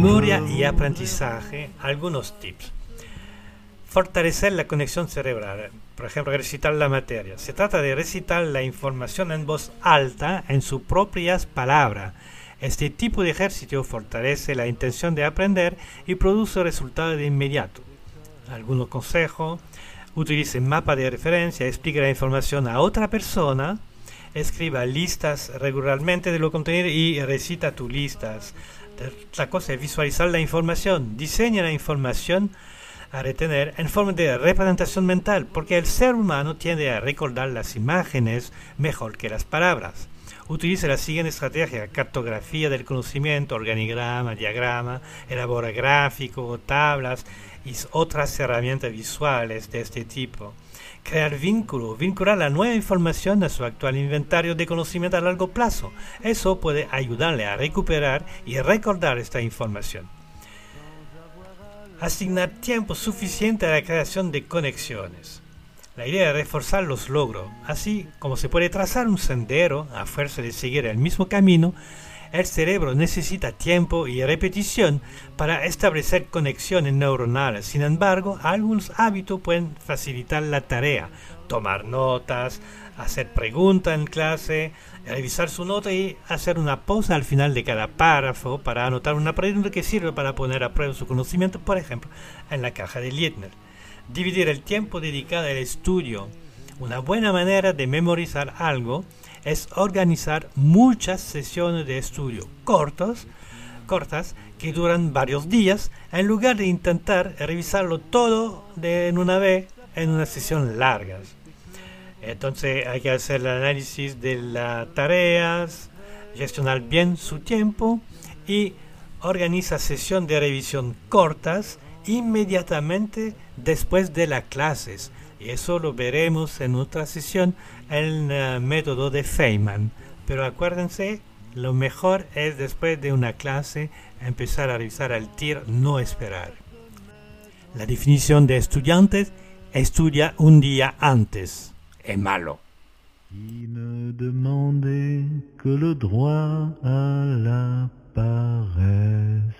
memoria y aprendizaje, algunos tips. Fortalecer la conexión cerebral, por ejemplo, recitar la materia. Se trata de recitar la información en voz alta, en sus propias palabras. Este tipo de ejercicio fortalece la intención de aprender y produce resultados de inmediato. Algunos consejos. Utilice mapa de referencia, explique la información a otra persona, escriba listas regularmente de lo contenido y recita tus listas. La cosa es visualizar la información, diseña la información a retener en forma de representación mental, porque el ser humano tiende a recordar las imágenes mejor que las palabras. Utilice la siguiente estrategia, cartografía del conocimiento, organigrama, diagrama, elabora gráficos, tablas y otras herramientas visuales de este tipo. Crear vínculo, vincular la nueva información a su actual inventario de conocimiento a largo plazo. Eso puede ayudarle a recuperar y recordar esta información. Asignar tiempo suficiente a la creación de conexiones. La idea es reforzar los logros, así como se puede trazar un sendero a fuerza de seguir el mismo camino, el cerebro necesita tiempo y repetición para establecer conexiones neuronales. Sin embargo, algunos hábitos pueden facilitar la tarea. Tomar notas, hacer preguntas en clase, revisar su nota y hacer una pausa al final de cada párrafo para anotar una pregunta que sirve para poner a prueba su conocimiento, por ejemplo, en la caja de Lietner. Dividir el tiempo dedicado al estudio. Una buena manera de memorizar algo es organizar muchas sesiones de estudio cortos, cortas que duran varios días en lugar de intentar revisarlo todo de en una vez en una sesión larga. Entonces hay que hacer el análisis de las tareas, gestionar bien su tiempo y organiza sesión de revisión cortas inmediatamente después de las clases. Y eso lo veremos en otra sesión, el uh, método de Feynman. Pero acuérdense, lo mejor es después de una clase empezar a revisar al TIR, no esperar. La definición de estudiantes, estudia un día antes. Es malo. Qui ne demandait que le droit à la paresse.